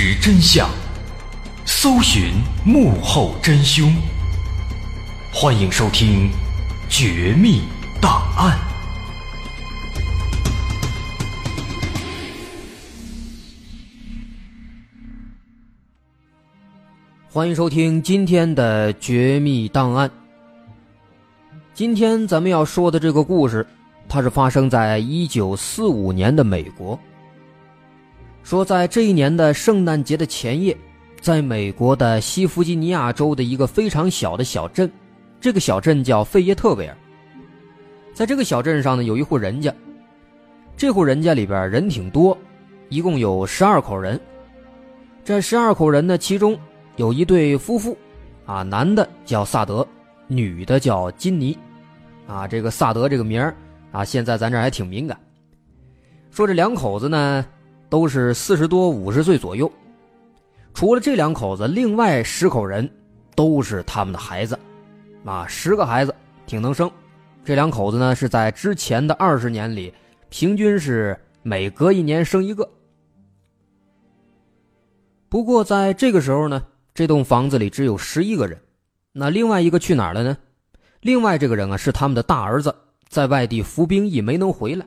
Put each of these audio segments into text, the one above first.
实真相，搜寻幕后真凶。欢迎收听《绝密档案》，欢迎收听今天的《绝密档案》。今天咱们要说的这个故事，它是发生在一九四五年的美国。说，在这一年的圣诞节的前夜，在美国的西弗吉尼亚州的一个非常小的小镇，这个小镇叫费耶特维尔。在这个小镇上呢，有一户人家，这户人家里边人挺多，一共有十二口人。这十二口人呢，其中有一对夫妇，啊，男的叫萨德，女的叫金妮，啊，这个萨德这个名儿啊，现在咱这还挺敏感。说这两口子呢。都是四十多五十岁左右，除了这两口子，另外十口人都是他们的孩子，啊，十个孩子挺能生。这两口子呢是在之前的二十年里，平均是每隔一年生一个。不过在这个时候呢，这栋房子里只有十一个人，那另外一个去哪儿了呢？另外这个人啊是他们的大儿子，在外地服兵役没能回来。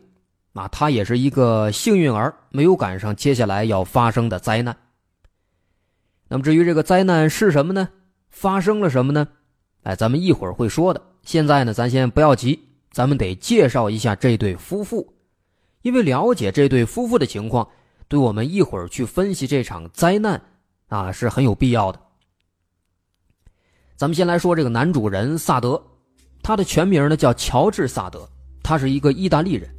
那他也是一个幸运儿，没有赶上接下来要发生的灾难。那么至于这个灾难是什么呢？发生了什么呢？哎，咱们一会儿会说的。现在呢，咱先不要急，咱们得介绍一下这对夫妇，因为了解这对夫妇的情况，对我们一会儿去分析这场灾难啊是很有必要的。咱们先来说这个男主人萨德，他的全名呢叫乔治萨德，他是一个意大利人。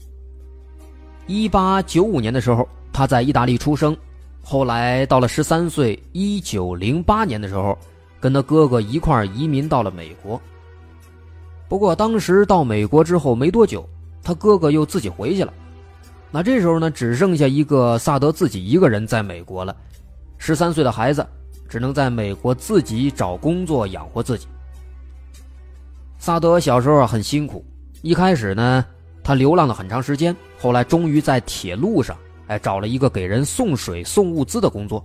一八九五年的时候，他在意大利出生，后来到了十三岁，一九零八年的时候，跟他哥哥一块移民到了美国。不过当时到美国之后没多久，他哥哥又自己回去了。那这时候呢，只剩下一个萨德自己一个人在美国了。十三岁的孩子只能在美国自己找工作养活自己。萨德小时候很辛苦，一开始呢。他流浪了很长时间，后来终于在铁路上，哎，找了一个给人送水、送物资的工作。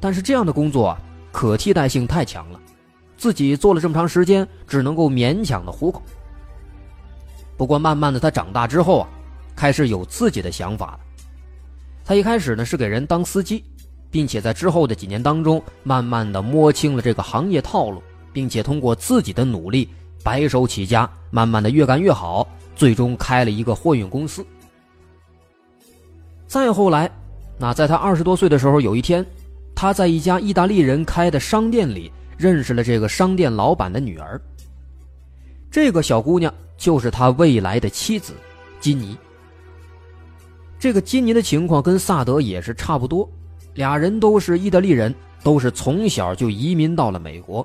但是这样的工作啊，可替代性太强了，自己做了这么长时间，只能够勉强的糊口。不过慢慢的，他长大之后啊，开始有自己的想法了。他一开始呢是给人当司机，并且在之后的几年当中，慢慢的摸清了这个行业套路，并且通过自己的努力，白手起家，慢慢的越干越好。最终开了一个货运公司。再后来，那在他二十多岁的时候，有一天，他在一家意大利人开的商店里认识了这个商店老板的女儿。这个小姑娘就是他未来的妻子，金妮。这个金妮的情况跟萨德也是差不多，俩人都是意大利人，都是从小就移民到了美国，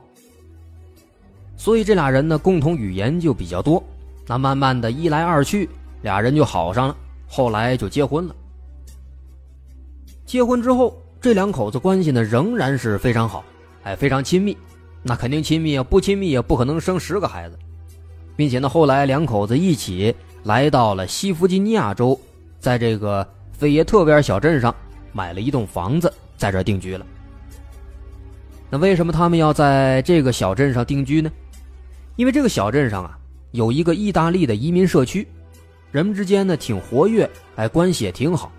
所以这俩人呢，共同语言就比较多。那慢慢的一来二去，俩人就好上了，后来就结婚了。结婚之后，这两口子关系呢仍然是非常好，哎，非常亲密。那肯定亲密啊，不亲密也不可能生十个孩子，并且呢，后来两口子一起来到了西弗吉尼亚州，在这个费耶特维尔小镇上买了一栋房子，在这定居了。那为什么他们要在这个小镇上定居呢？因为这个小镇上啊。有一个意大利的移民社区，人们之间呢挺活跃，哎，关系也挺好。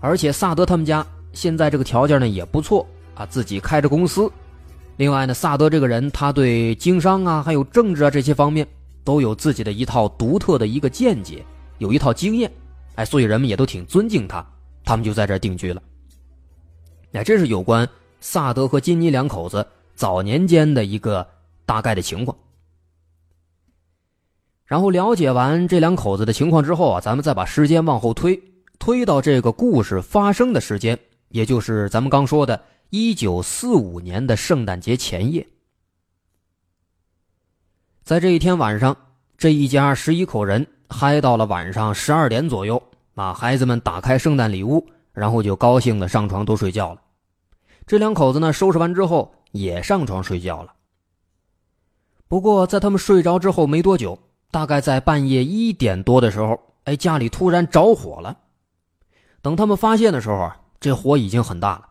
而且萨德他们家现在这个条件呢也不错啊，自己开着公司。另外呢，萨德这个人他对经商啊，还有政治啊这些方面都有自己的一套独特的一个见解，有一套经验，哎，所以人们也都挺尊敬他。他们就在这定居了。哎，这是有关萨德和金妮两口子早年间的一个大概的情况。然后了解完这两口子的情况之后啊，咱们再把时间往后推，推到这个故事发生的时间，也就是咱们刚说的1945年的圣诞节前夜。在这一天晚上，这一家十一口人嗨到了晚上十二点左右啊，孩子们打开圣诞礼物，然后就高兴的上床都睡觉了。这两口子呢，收拾完之后也上床睡觉了。不过在他们睡着之后没多久。大概在半夜一点多的时候，哎，家里突然着火了。等他们发现的时候，这火已经很大了。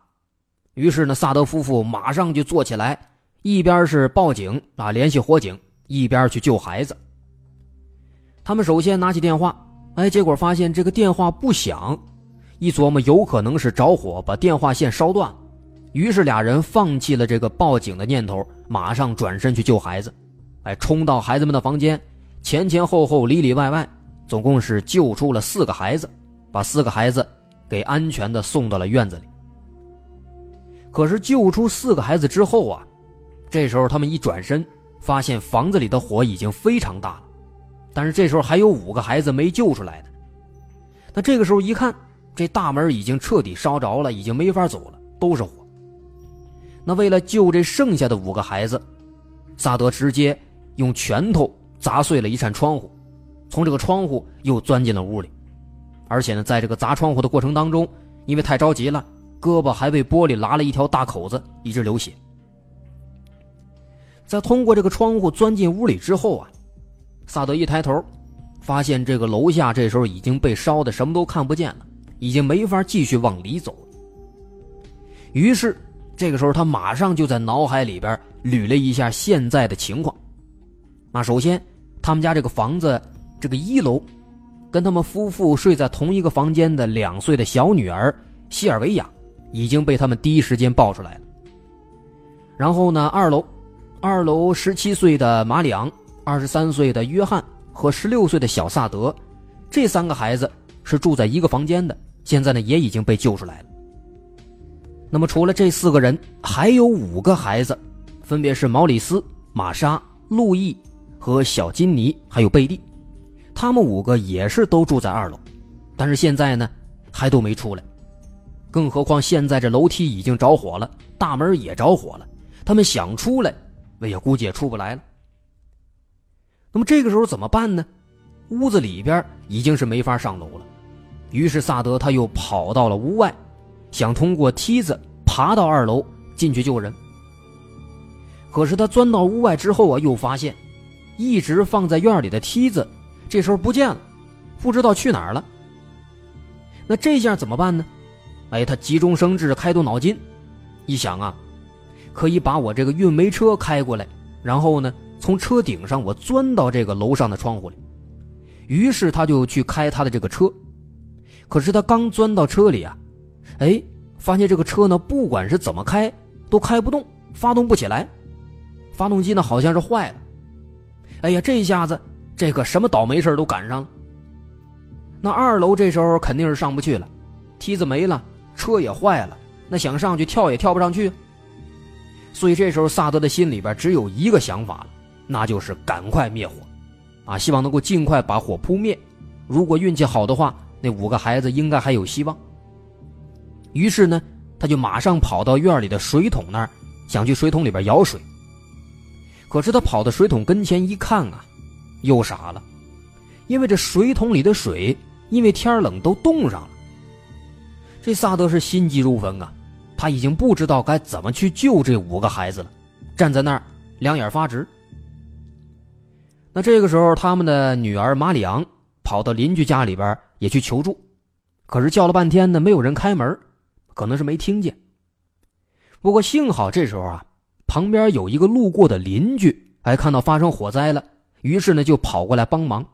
于是呢，萨德夫妇马上就坐起来，一边是报警啊，联系火警，一边去救孩子。他们首先拿起电话，哎，结果发现这个电话不响，一琢磨有可能是着火把电话线烧断，于是俩人放弃了这个报警的念头，马上转身去救孩子，哎，冲到孩子们的房间，前前后后里里外外，总共是救出了四个孩子，把四个孩子给安全的送到了院子里。可是救出四个孩子之后啊，这时候他们一转身，发现房子里的火已经非常大了，但是这时候还有五个孩子没救出来呢。那这个时候一看，这大门已经彻底烧着了，已经没法走了，都是火。那为了救这剩下的五个孩子，萨德直接用拳头砸碎了一扇窗户，从这个窗户又钻进了屋里，而且呢，在这个砸窗户的过程当中，因为太着急了。胳膊还被玻璃拉了一条大口子，一直流血。在通过这个窗户钻进屋里之后啊，萨德一抬头，发现这个楼下这时候已经被烧的什么都看不见了，已经没法继续往里走。于是这个时候他马上就在脑海里边捋了一下现在的情况。那首先，他们家这个房子这个一楼，跟他们夫妇睡在同一个房间的两岁的小女儿西尔维亚。已经被他们第一时间抱出来了。然后呢，二楼，二楼十七岁的马里昂、二十三岁的约翰和十六岁的小萨德，这三个孩子是住在一个房间的，现在呢也已经被救出来了。那么除了这四个人，还有五个孩子，分别是毛里斯、玛莎、路易和小金尼，还有贝蒂，他们五个也是都住在二楼，但是现在呢还都没出来。更何况现在这楼梯已经着火了，大门也着火了，他们想出来，哎呀，估计也出不来了。那么这个时候怎么办呢？屋子里边已经是没法上楼了，于是萨德他又跑到了屋外，想通过梯子爬到二楼进去救人。可是他钻到屋外之后啊，又发现，一直放在院里的梯子，这时候不见了，不知道去哪儿了。那这下怎么办呢？哎，他急中生智，开动脑筋，一想啊，可以把我这个运煤车开过来，然后呢，从车顶上我钻到这个楼上的窗户里。于是他就去开他的这个车，可是他刚钻到车里啊，哎，发现这个车呢，不管是怎么开都开不动，发动不起来，发动机呢好像是坏了。哎呀，这一下子这个什么倒霉事都赶上了。那二楼这时候肯定是上不去了，梯子没了。车也坏了，那想上去跳也跳不上去。所以这时候萨德的心里边只有一个想法，那就是赶快灭火，啊，希望能够尽快把火扑灭。如果运气好的话，那五个孩子应该还有希望。于是呢，他就马上跑到院里的水桶那儿，想去水桶里边舀水。可是他跑到水桶跟前一看啊，又傻了，因为这水桶里的水因为天冷都冻上了。这萨德是心急如焚啊，他已经不知道该怎么去救这五个孩子了，站在那儿两眼发直。那这个时候，他们的女儿马里昂跑到邻居家里边也去求助，可是叫了半天呢，没有人开门，可能是没听见。不过幸好这时候啊，旁边有一个路过的邻居，哎，看到发生火灾了，于是呢就跑过来帮忙。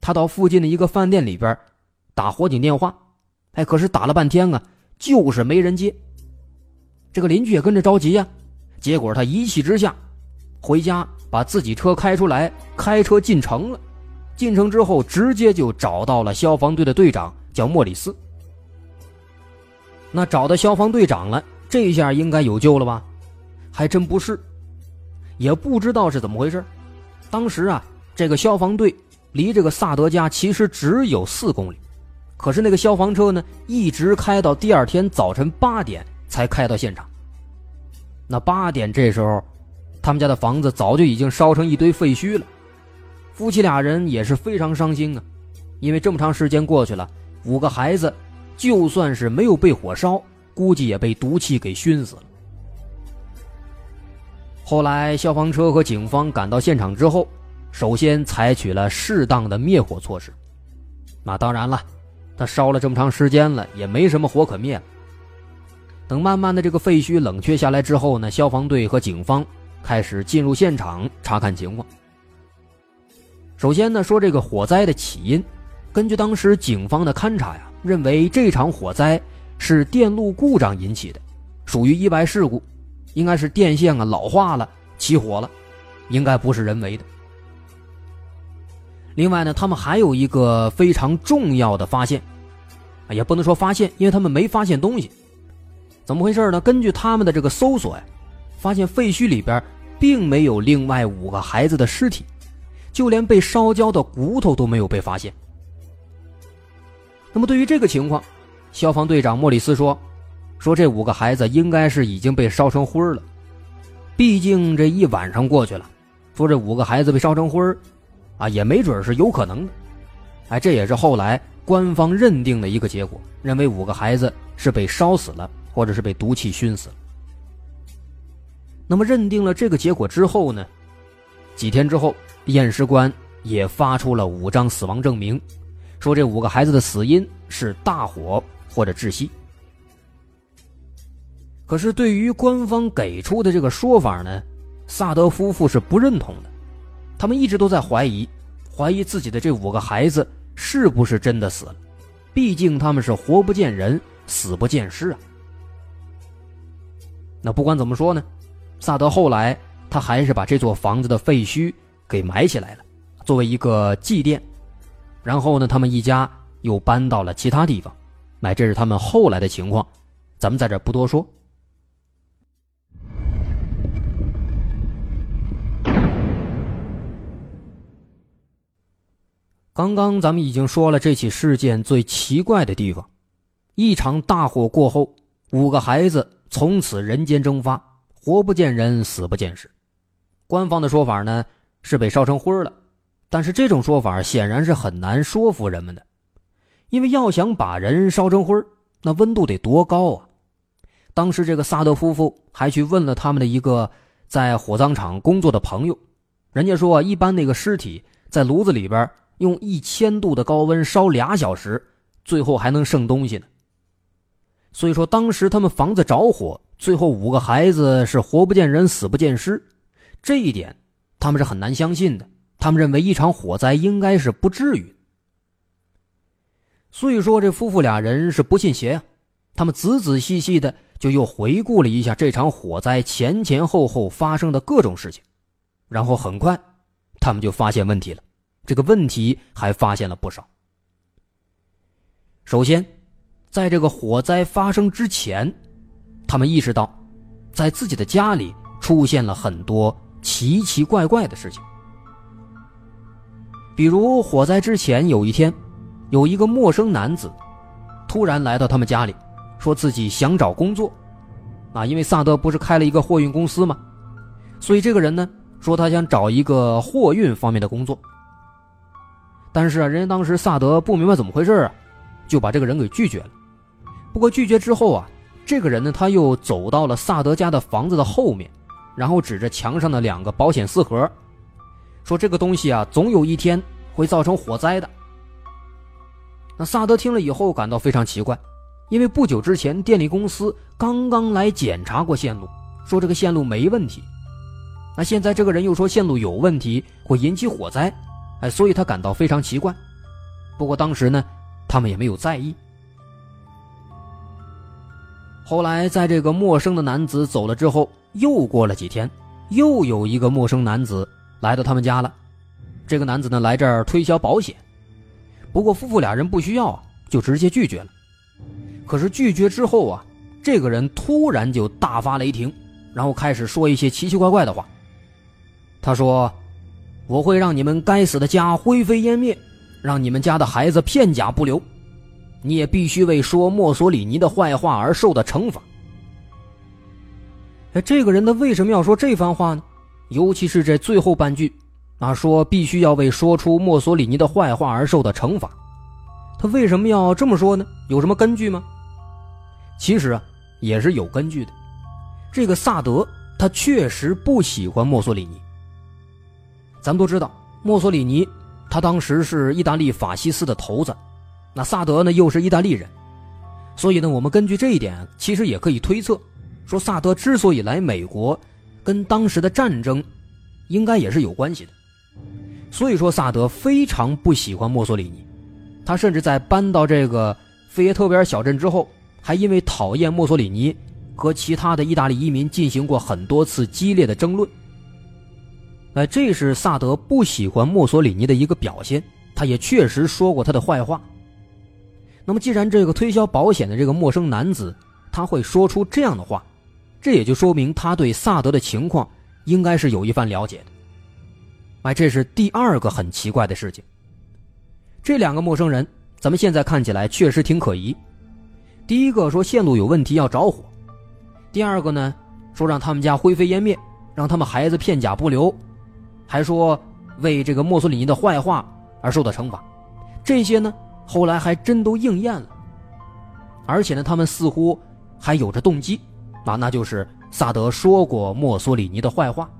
他到附近的一个饭店里边打火警电话。哎，可是打了半天啊，就是没人接。这个邻居也跟着着急呀，结果他一气之下，回家把自己车开出来，开车进城了。进城之后，直接就找到了消防队的队长，叫莫里斯。那找到消防队长了，这下应该有救了吧？还真不是，也不知道是怎么回事。当时啊，这个消防队离这个萨德家其实只有四公里。可是那个消防车呢，一直开到第二天早晨八点才开到现场。那八点这时候，他们家的房子早就已经烧成一堆废墟了。夫妻俩人也是非常伤心啊，因为这么长时间过去了，五个孩子就算是没有被火烧，估计也被毒气给熏死了。后来消防车和警方赶到现场之后，首先采取了适当的灭火措施。那当然了。他烧了这么长时间了，也没什么火可灭，等慢慢的这个废墟冷却下来之后呢，消防队和警方开始进入现场查看情况。首先呢，说这个火灾的起因，根据当时警方的勘查呀，认为这场火灾是电路故障引起的，属于意外事故，应该是电线啊老化了起火了，应该不是人为的。另外呢，他们还有一个非常重要的发现，也不能说发现，因为他们没发现东西。怎么回事呢？根据他们的这个搜索呀，发现废墟里边并没有另外五个孩子的尸体，就连被烧焦的骨头都没有被发现。那么对于这个情况，消防队长莫里斯说：“说这五个孩子应该是已经被烧成灰了，毕竟这一晚上过去了。说这五个孩子被烧成灰啊，也没准是有可能的。哎，这也是后来官方认定的一个结果，认为五个孩子是被烧死了。”或者是被毒气熏死了。那么认定了这个结果之后呢？几天之后，验尸官也发出了五张死亡证明，说这五个孩子的死因是大火或者窒息。可是对于官方给出的这个说法呢，萨德夫妇是不认同的，他们一直都在怀疑，怀疑自己的这五个孩子是不是真的死了，毕竟他们是活不见人，死不见尸啊。那不管怎么说呢，萨德后来他还是把这座房子的废墟给埋起来了，作为一个祭奠。然后呢，他们一家又搬到了其他地方。那这是他们后来的情况，咱们在这不多说。刚刚咱们已经说了这起事件最奇怪的地方：一场大火过后，五个孩子。从此人间蒸发，活不见人，死不见尸。官方的说法呢是被烧成灰了，但是这种说法显然是很难说服人们的，因为要想把人烧成灰那温度得多高啊！当时这个萨德夫妇还去问了他们的一个在火葬场工作的朋友，人家说一般那个尸体在炉子里边用一千度的高温烧俩小时，最后还能剩东西呢。所以说，当时他们房子着火，最后五个孩子是活不见人，死不见尸，这一点他们是很难相信的。他们认为一场火灾应该是不至于。所以说，这夫妇俩人是不信邪啊，他们仔仔细细的就又回顾了一下这场火灾前前后后发生的各种事情，然后很快，他们就发现问题了。这个问题还发现了不少。首先。在这个火灾发生之前，他们意识到，在自己的家里出现了很多奇奇怪怪的事情。比如火灾之前有一天，有一个陌生男子突然来到他们家里，说自己想找工作。啊，因为萨德不是开了一个货运公司吗？所以这个人呢说他想找一个货运方面的工作。但是啊，人家当时萨德不明白怎么回事啊，就把这个人给拒绝了。不过拒绝之后啊，这个人呢，他又走到了萨德家的房子的后面，然后指着墙上的两个保险丝盒，说：“这个东西啊，总有一天会造成火灾的。”那萨德听了以后感到非常奇怪，因为不久之前电力公司刚刚来检查过线路，说这个线路没问题。那现在这个人又说线路有问题，会引起火灾，哎，所以他感到非常奇怪。不过当时呢，他们也没有在意。后来，在这个陌生的男子走了之后，又过了几天，又有一个陌生男子来到他们家了。这个男子呢，来这儿推销保险，不过夫妇俩人不需要，就直接拒绝了。可是拒绝之后啊，这个人突然就大发雷霆，然后开始说一些奇奇怪怪的话。他说：“我会让你们该死的家灰飞烟灭，让你们家的孩子片甲不留。”你也必须为说墨索里尼的坏话而受的惩罚。哎，这个人他为什么要说这番话呢？尤其是这最后半句，啊，说必须要为说出墨索里尼的坏话而受的惩罚。他为什么要这么说呢？有什么根据吗？其实啊，也是有根据的。这个萨德他确实不喜欢墨索里尼。咱们都知道，墨索里尼他当时是意大利法西斯的头子。那萨德呢，又是意大利人，所以呢，我们根据这一点，其实也可以推测，说萨德之所以来美国，跟当时的战争，应该也是有关系的。所以说，萨德非常不喜欢墨索里尼，他甚至在搬到这个费耶特维尔小镇之后，还因为讨厌墨索里尼，和其他的意大利移民进行过很多次激烈的争论。哎，这是萨德不喜欢墨索里尼的一个表现，他也确实说过他的坏话。那么，既然这个推销保险的这个陌生男子他会说出这样的话，这也就说明他对萨德的情况应该是有一番了解的。哎，这是第二个很奇怪的事情。这两个陌生人，咱们现在看起来确实挺可疑。第一个说线路有问题要着火，第二个呢说让他们家灰飞烟灭，让他们孩子片甲不留，还说为这个墨索里尼的坏话而受到惩罚。这些呢？后来还真都应验了，而且呢，他们似乎还有着动机，啊，那就是萨德说过墨索里尼的坏话。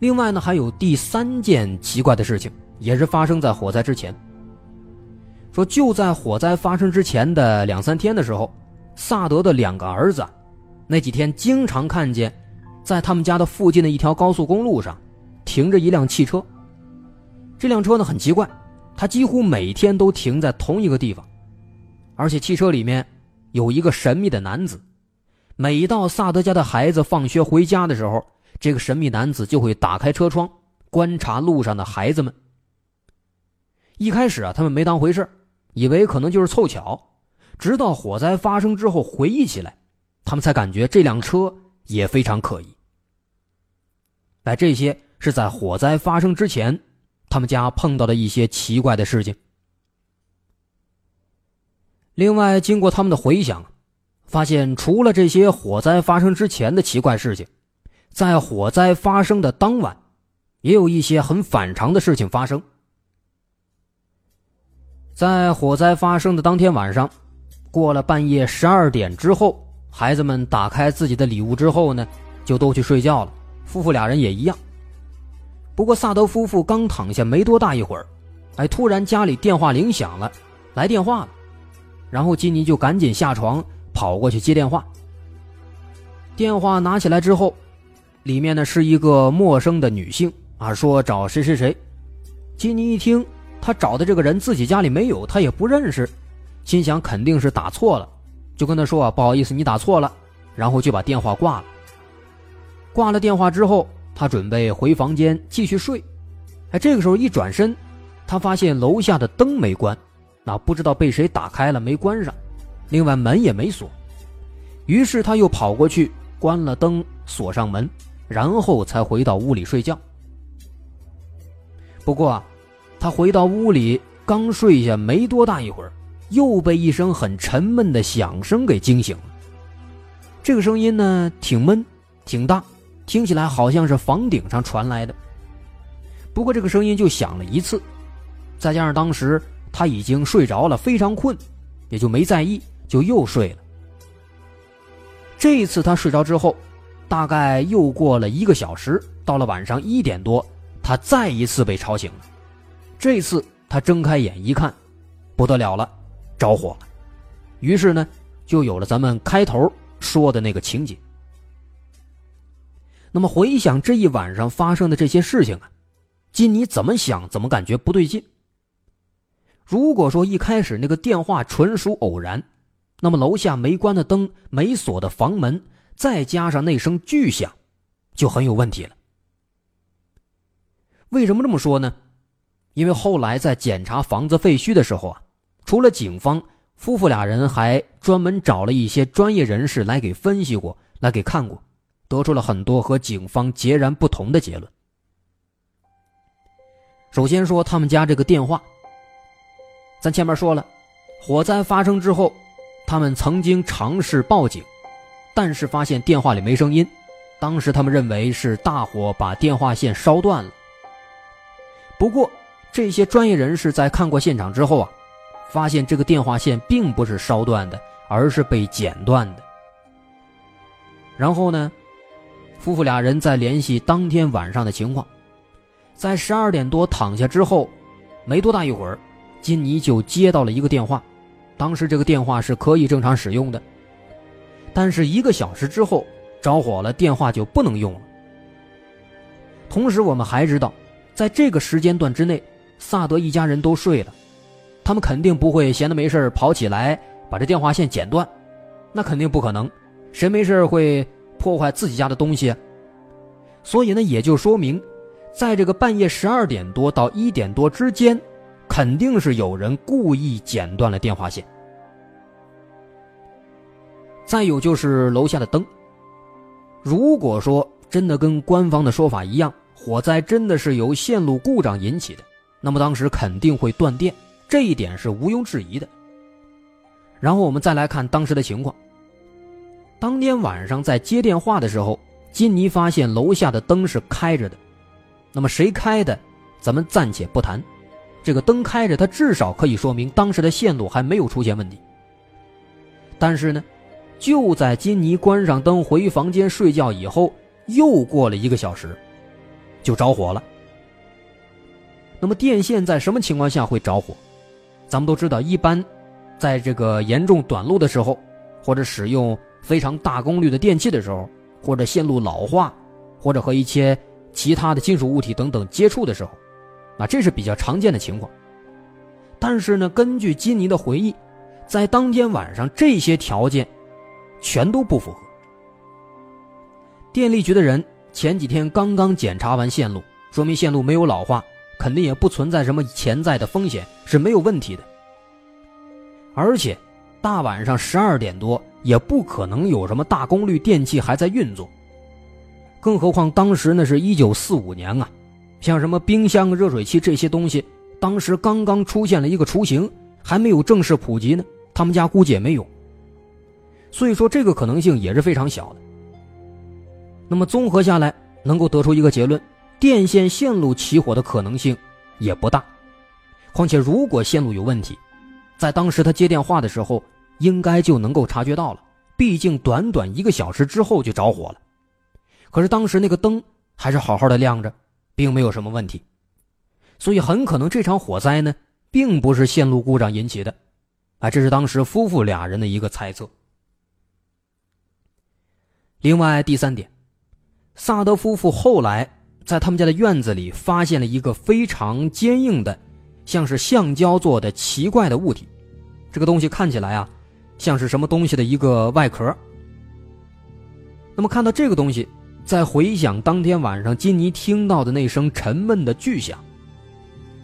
另外呢，还有第三件奇怪的事情，也是发生在火灾之前。说就在火灾发生之前的两三天的时候，萨德的两个儿子，那几天经常看见，在他们家的附近的一条高速公路上，停着一辆汽车。这辆车呢，很奇怪。它几乎每天都停在同一个地方，而且汽车里面有一个神秘的男子。每到萨德家的孩子放学回家的时候，这个神秘男子就会打开车窗观察路上的孩子们。一开始啊，他们没当回事以为可能就是凑巧。直到火灾发生之后，回忆起来，他们才感觉这辆车也非常可疑。哎，这些是在火灾发生之前。他们家碰到的一些奇怪的事情。另外，经过他们的回想，发现除了这些火灾发生之前的奇怪事情，在火灾发生的当晚，也有一些很反常的事情发生。在火灾发生的当天晚上，过了半夜十二点之后，孩子们打开自己的礼物之后呢，就都去睡觉了。夫妇俩人也一样。不过萨德夫妇刚躺下没多大一会儿，哎，突然家里电话铃响了，来电话了，然后金妮就赶紧下床跑过去接电话。电话拿起来之后，里面呢是一个陌生的女性啊，说找谁谁谁。金妮一听，他找的这个人自己家里没有，他也不认识，心想肯定是打错了，就跟他说不好意思，你打错了，然后就把电话挂了。挂了电话之后。他准备回房间继续睡，哎，这个时候一转身，他发现楼下的灯没关，那不知道被谁打开了没关上，另外门也没锁，于是他又跑过去关了灯，锁上门，然后才回到屋里睡觉。不过，他回到屋里刚睡下没多大一会儿，又被一声很沉闷的响声给惊醒了。这个声音呢，挺闷，挺大。听起来好像是房顶上传来的，不过这个声音就响了一次，再加上当时他已经睡着了，非常困，也就没在意，就又睡了。这一次他睡着之后，大概又过了一个小时，到了晚上一点多，他再一次被吵醒了。这次他睁开眼一看，不得了了，着火了。于是呢，就有了咱们开头说的那个情景。那么回想这一晚上发生的这些事情啊，金妮怎么想怎么感觉不对劲。如果说一开始那个电话纯属偶然，那么楼下没关的灯、没锁的房门，再加上那声巨响，就很有问题了。为什么这么说呢？因为后来在检查房子废墟的时候啊，除了警方，夫妇俩人还专门找了一些专业人士来给分析过来给看过。得出了很多和警方截然不同的结论。首先说他们家这个电话，咱前面说了，火灾发生之后，他们曾经尝试报警，但是发现电话里没声音。当时他们认为是大火把电话线烧断了。不过这些专业人士在看过现场之后啊，发现这个电话线并不是烧断的，而是被剪断的。然后呢？夫妇俩人在联系当天晚上的情况，在十二点多躺下之后，没多大一会儿，金妮就接到了一个电话，当时这个电话是可以正常使用的。但是一个小时之后着火了，电话就不能用了。同时，我们还知道，在这个时间段之内，萨德一家人都睡了，他们肯定不会闲的没事跑起来把这电话线剪断，那肯定不可能，谁没事会破坏自己家的东西？所以呢，也就说明，在这个半夜十二点多到一点多之间，肯定是有人故意剪断了电话线。再有就是楼下的灯，如果说。真的跟官方的说法一样，火灾真的是由线路故障引起的，那么当时肯定会断电，这一点是毋庸置疑的。然后我们再来看当时的情况。当天晚上在接电话的时候，金妮发现楼下的灯是开着的，那么谁开的，咱们暂且不谈。这个灯开着，它至少可以说明当时的线路还没有出现问题。但是呢，就在金妮关上灯回房间睡觉以后。又过了一个小时，就着火了。那么电线在什么情况下会着火？咱们都知道，一般在这个严重短路的时候，或者使用非常大功率的电器的时候，或者线路老化，或者和一些其他的金属物体等等接触的时候，啊，这是比较常见的情况。但是呢，根据金妮的回忆，在当天晚上这些条件全都不符合。电力局的人前几天刚刚检查完线路，说明线路没有老化，肯定也不存在什么潜在的风险，是没有问题的。而且，大晚上十二点多，也不可能有什么大功率电器还在运作。更何况当时那是一九四五年啊，像什么冰箱、热水器这些东西，当时刚刚出现了一个雏形，还没有正式普及呢。他们家估计也没有，所以说这个可能性也是非常小的。那么综合下来，能够得出一个结论：电线线路起火的可能性也不大。况且，如果线路有问题，在当时他接电话的时候，应该就能够察觉到了。毕竟短短一个小时之后就着火了。可是当时那个灯还是好好的亮着，并没有什么问题，所以很可能这场火灾呢，并不是线路故障引起的。啊，这是当时夫妇俩人的一个猜测。另外，第三点。萨德夫妇后来在他们家的院子里发现了一个非常坚硬的，像是橡胶做的奇怪的物体。这个东西看起来啊，像是什么东西的一个外壳。那么看到这个东西，再回想当天晚上金妮听到的那声沉闷的巨响，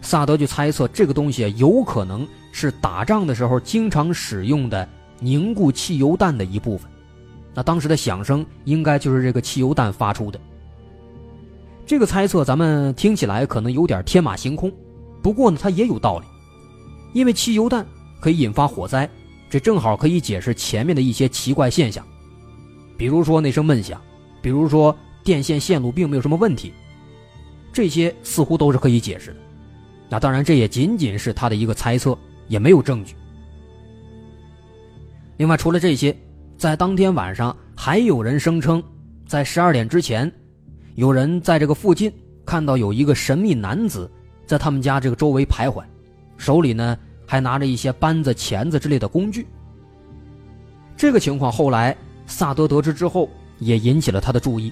萨德就猜测这个东西有可能是打仗的时候经常使用的凝固汽油弹的一部分。那当时的响声应该就是这个汽油弹发出的。这个猜测咱们听起来可能有点天马行空，不过呢，它也有道理，因为汽油弹可以引发火灾，这正好可以解释前面的一些奇怪现象，比如说那声闷响，比如说电线线路并没有什么问题，这些似乎都是可以解释的。那当然，这也仅仅是他的一个猜测，也没有证据。另外，除了这些。在当天晚上，还有人声称，在十二点之前，有人在这个附近看到有一个神秘男子在他们家这个周围徘徊，手里呢还拿着一些扳子、钳子之类的工具。这个情况后来萨德得知之后，也引起了他的注意，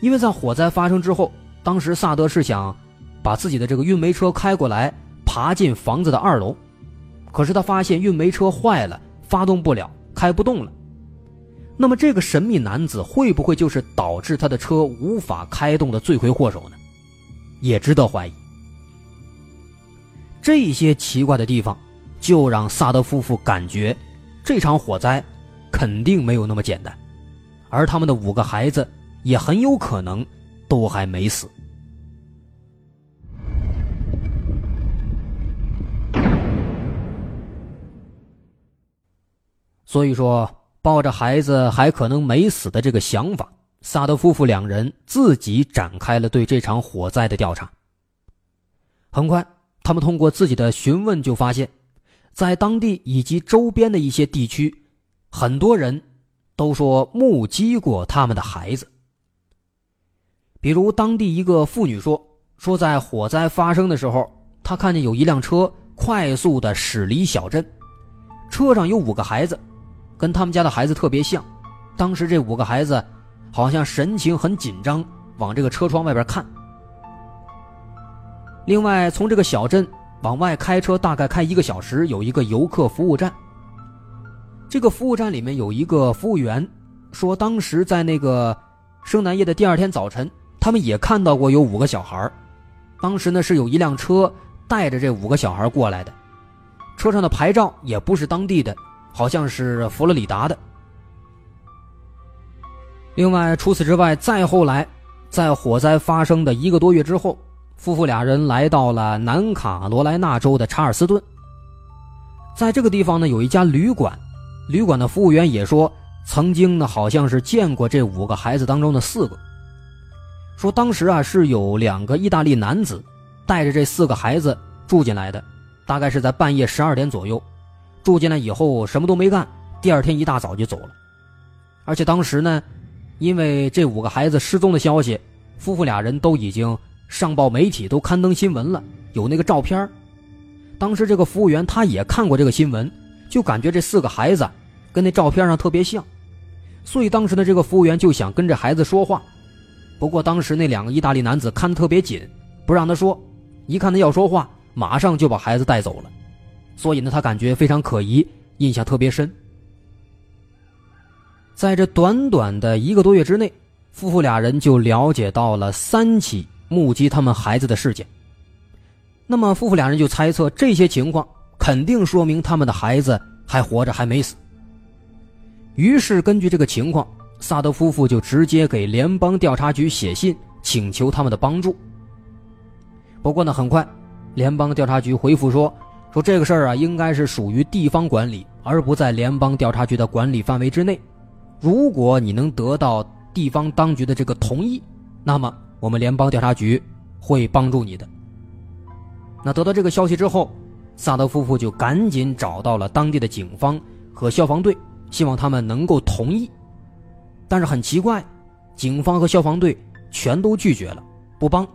因为在火灾发生之后，当时萨德是想把自己的这个运煤车开过来，爬进房子的二楼，可是他发现运煤车坏了，发动不了，开不动了。那么，这个神秘男子会不会就是导致他的车无法开动的罪魁祸首呢？也值得怀疑。这些奇怪的地方，就让萨德夫妇感觉，这场火灾肯定没有那么简单，而他们的五个孩子也很有可能都还没死。所以说。抱着孩子还可能没死的这个想法，萨德夫妇两人自己展开了对这场火灾的调查。很快，他们通过自己的询问就发现，在当地以及周边的一些地区，很多人都说目击过他们的孩子。比如，当地一个妇女说，说在火灾发生的时候，她看见有一辆车快速的驶离小镇，车上有五个孩子，跟他们家的孩子特别像。当时这五个孩子好像神情很紧张，往这个车窗外边看。另外，从这个小镇往外开车大概开一个小时，有一个游客服务站。这个服务站里面有一个服务员说，当时在那个圣诞夜的第二天早晨，他们也看到过有五个小孩当时呢是有一辆车带着这五个小孩过来的，车上的牌照也不是当地的，好像是佛罗里达的。另外，除此之外，再后来，在火灾发生的一个多月之后，夫妇俩人来到了南卡罗来纳州的查尔斯顿。在这个地方呢，有一家旅馆，旅馆的服务员也说，曾经呢好像是见过这五个孩子当中的四个。说当时啊是有两个意大利男子带着这四个孩子住进来的，大概是在半夜十二点左右，住进来以后什么都没干，第二天一大早就走了，而且当时呢。因为这五个孩子失踪的消息，夫妇俩人都已经上报媒体，都刊登新闻了，有那个照片当时这个服务员他也看过这个新闻，就感觉这四个孩子跟那照片上特别像，所以当时的这个服务员就想跟这孩子说话。不过当时那两个意大利男子看得特别紧，不让他说，一看他要说话，马上就把孩子带走了。所以呢，他感觉非常可疑，印象特别深。在这短短的一个多月之内，夫妇俩人就了解到了三起目击他们孩子的事件。那么，夫妇俩人就猜测这些情况肯定说明他们的孩子还活着，还没死。于是，根据这个情况，萨德夫妇就直接给联邦调查局写信，请求他们的帮助。不过呢，很快，联邦调查局回复说，说这个事儿啊，应该是属于地方管理，而不在联邦调查局的管理范围之内。如果你能得到地方当局的这个同意，那么我们联邦调查局会帮助你的。那得到这个消息之后，萨德夫妇就赶紧找到了当地的警方和消防队，希望他们能够同意。但是很奇怪，警方和消防队全都拒绝了，不帮，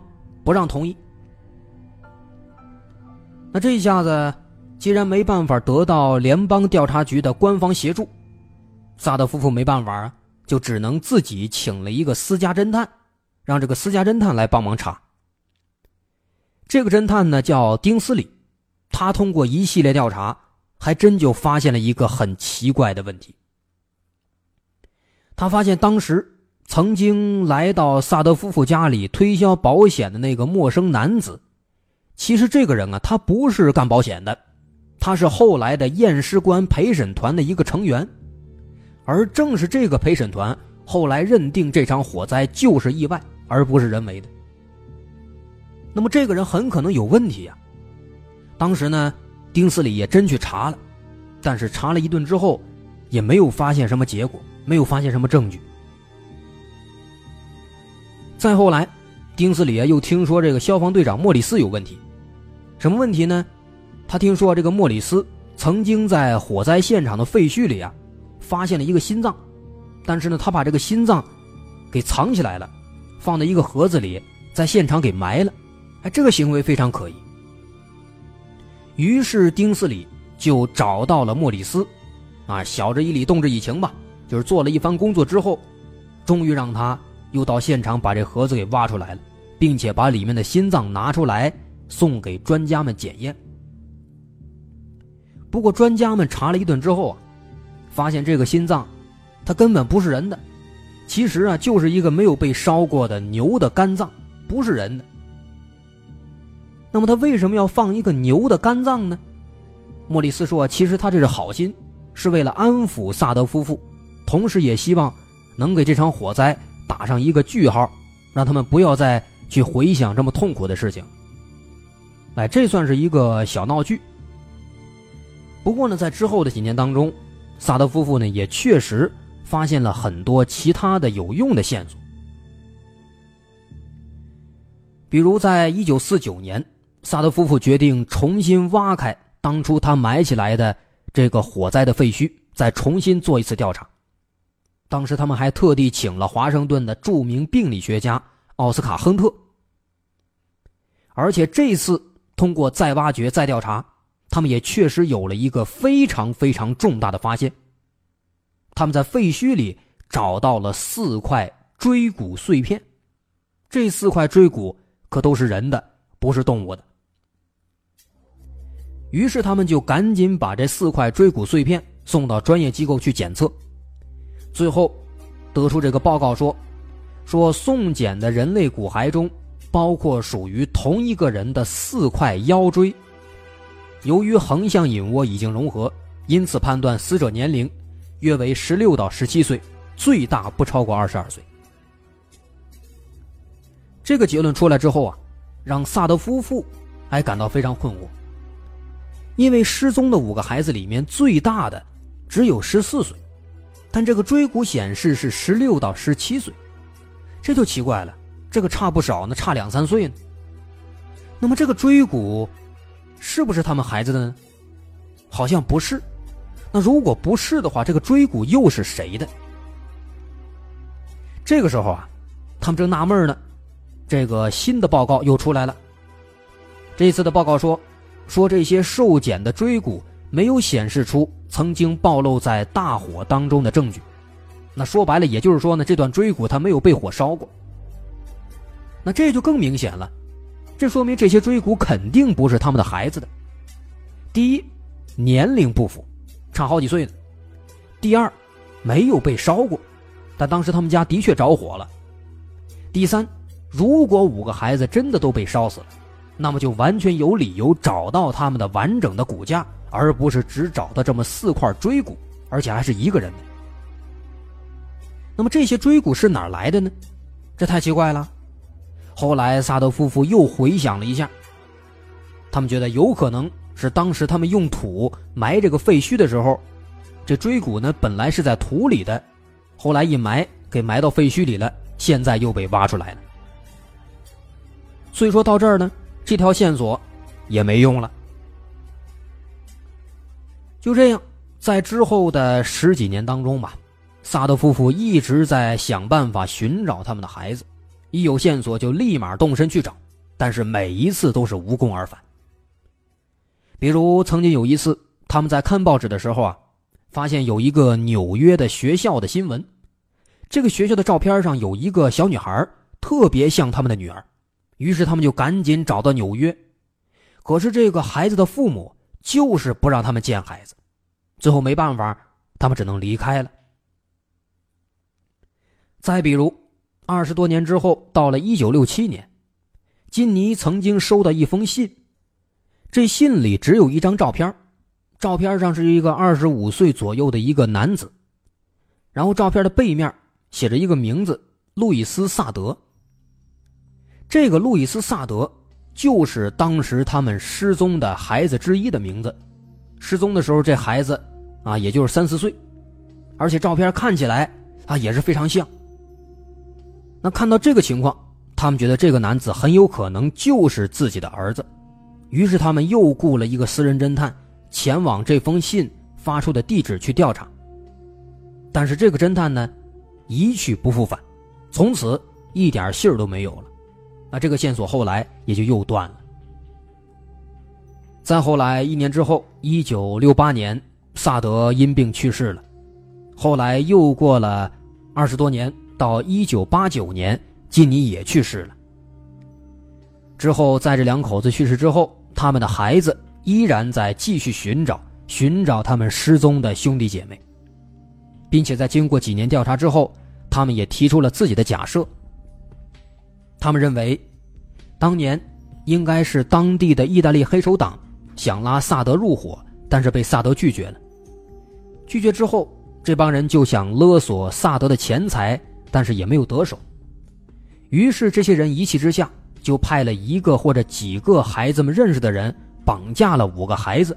不让同意。那这一下子，既然没办法得到联邦调查局的官方协助。萨德夫妇没办法啊，就只能自己请了一个私家侦探，让这个私家侦探来帮忙查。这个侦探呢叫丁斯里，他通过一系列调查，还真就发现了一个很奇怪的问题。他发现当时曾经来到萨德夫妇家里推销保险的那个陌生男子，其实这个人啊，他不是干保险的，他是后来的验尸官陪审团的一个成员。而正是这个陪审团后来认定这场火灾就是意外，而不是人为的。那么这个人很可能有问题呀。当时呢，丁斯里也真去查了，但是查了一顿之后，也没有发现什么结果，没有发现什么证据。再后来，丁斯里啊又听说这个消防队长莫里斯有问题，什么问题呢？他听说这个莫里斯曾经在火灾现场的废墟里啊。发现了一个心脏，但是呢，他把这个心脏给藏起来了，放在一个盒子里，在现场给埋了。哎，这个行为非常可疑。于是丁斯里就找到了莫里斯，啊，晓之以理，动之以情吧，就是做了一番工作之后，终于让他又到现场把这盒子给挖出来了，并且把里面的心脏拿出来送给专家们检验。不过专家们查了一顿之后啊。发现这个心脏，它根本不是人的，其实啊，就是一个没有被烧过的牛的肝脏，不是人的。那么他为什么要放一个牛的肝脏呢？莫里斯说，其实他这是好心，是为了安抚萨德夫妇，同时也希望能给这场火灾打上一个句号，让他们不要再去回想这么痛苦的事情。哎，这算是一个小闹剧。不过呢，在之后的几年当中。萨德夫妇呢，也确实发现了很多其他的有用的线索，比如在一九四九年，萨德夫妇决定重新挖开当初他埋起来的这个火灾的废墟，再重新做一次调查。当时他们还特地请了华盛顿的著名病理学家奥斯卡·亨特，而且这次通过再挖掘、再调查，他们也确实有了一个非常非常重大的发现。他们在废墟里找到了四块椎骨碎片，这四块椎骨可都是人的，不是动物的。于是他们就赶紧把这四块椎骨碎片送到专业机构去检测，最后得出这个报告说，说送检的人类骨骸中包括属于同一个人的四块腰椎。由于横向隐窝已经融合，因此判断死者年龄约为十六到十七岁，最大不超过二十二岁。这个结论出来之后啊，让萨德夫妇还感到非常困惑。因为失踪的五个孩子里面最大的只有十四岁，但这个椎骨显示是十六到十七岁，这就奇怪了。这个差不少呢，差两三岁呢。那么这个椎骨是不是他们孩子的呢？好像不是。那如果不是的话，这个椎骨又是谁的？这个时候啊，他们正纳闷呢，这个新的报告又出来了。这次的报告说。说这些受检的椎骨没有显示出曾经暴露在大火当中的证据，那说白了，也就是说呢，这段椎骨它没有被火烧过。那这就更明显了，这说明这些椎骨肯定不是他们的孩子的。第一，年龄不符，差好几岁呢；第二，没有被烧过，但当时他们家的确着火了；第三，如果五个孩子真的都被烧死了。那么就完全有理由找到他们的完整的骨架，而不是只找到这么四块椎骨，而且还是一个人的。那么这些椎骨是哪来的呢？这太奇怪了。后来萨德夫妇又回想了一下，他们觉得有可能是当时他们用土埋这个废墟的时候，这椎骨呢本来是在土里的，后来一埋给埋到废墟里了，现在又被挖出来了。所以说到这儿呢。这条线索也没用了。就这样，在之后的十几年当中吧，萨德夫妇一直在想办法寻找他们的孩子，一有线索就立马动身去找，但是每一次都是无功而返。比如曾经有一次，他们在看报纸的时候啊，发现有一个纽约的学校的新闻，这个学校的照片上有一个小女孩，特别像他们的女儿。于是他们就赶紧找到纽约，可是这个孩子的父母就是不让他们见孩子，最后没办法，他们只能离开了。再比如，二十多年之后，到了一九六七年，金尼曾经收到一封信，这信里只有一张照片，照片上是一个二十五岁左右的一个男子，然后照片的背面写着一个名字路易斯·萨德。这个路易斯·萨德就是当时他们失踪的孩子之一的名字。失踪的时候，这孩子啊，也就是三四岁，而且照片看起来啊也是非常像。那看到这个情况，他们觉得这个男子很有可能就是自己的儿子，于是他们又雇了一个私人侦探前往这封信发出的地址去调查。但是这个侦探呢，一去不复返，从此一点信儿都没有了。那这个线索后来也就又断了。再后来一年之后，一九六八年，萨德因病去世了。后来又过了二十多年，到一九八九年，金尼也去世了。之后，在这两口子去世之后，他们的孩子依然在继续寻找，寻找他们失踪的兄弟姐妹，并且在经过几年调查之后，他们也提出了自己的假设。他们认为，当年应该是当地的意大利黑手党想拉萨德入伙，但是被萨德拒绝了。拒绝之后，这帮人就想勒索萨德的钱财，但是也没有得手。于是，这些人一气之下，就派了一个或者几个孩子们认识的人绑架了五个孩子。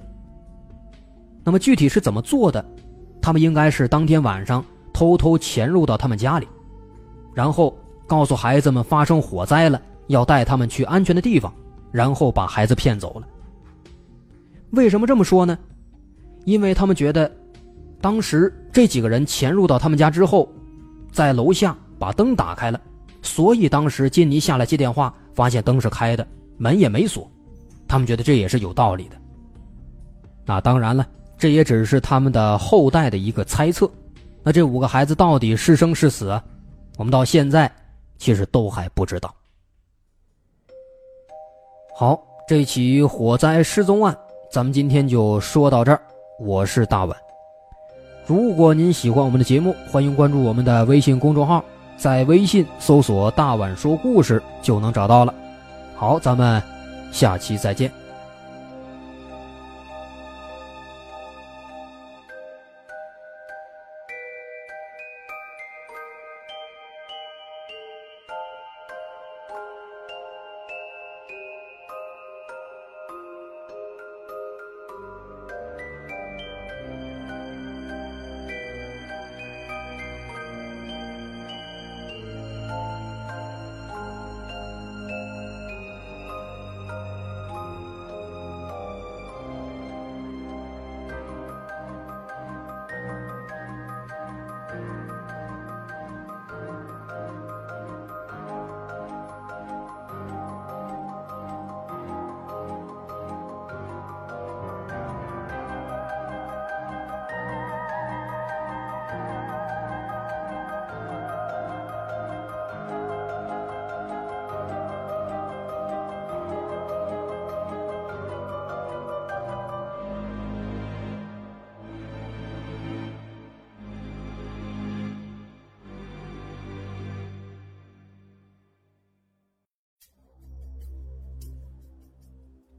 那么具体是怎么做的？他们应该是当天晚上偷偷潜入到他们家里，然后。告诉孩子们发生火灾了，要带他们去安全的地方，然后把孩子骗走了。为什么这么说呢？因为他们觉得，当时这几个人潜入到他们家之后，在楼下把灯打开了，所以当时金尼下来接电话，发现灯是开的，门也没锁。他们觉得这也是有道理的。那当然了，这也只是他们的后代的一个猜测。那这五个孩子到底是生是死？我们到现在其实都还不知道。好，这起火灾失踪案，咱们今天就说到这儿。我是大碗。如果您喜欢我们的节目，欢迎关注我们的微信公众号，在微信搜索“大碗说故事”就能找到了。好，咱们下期再见。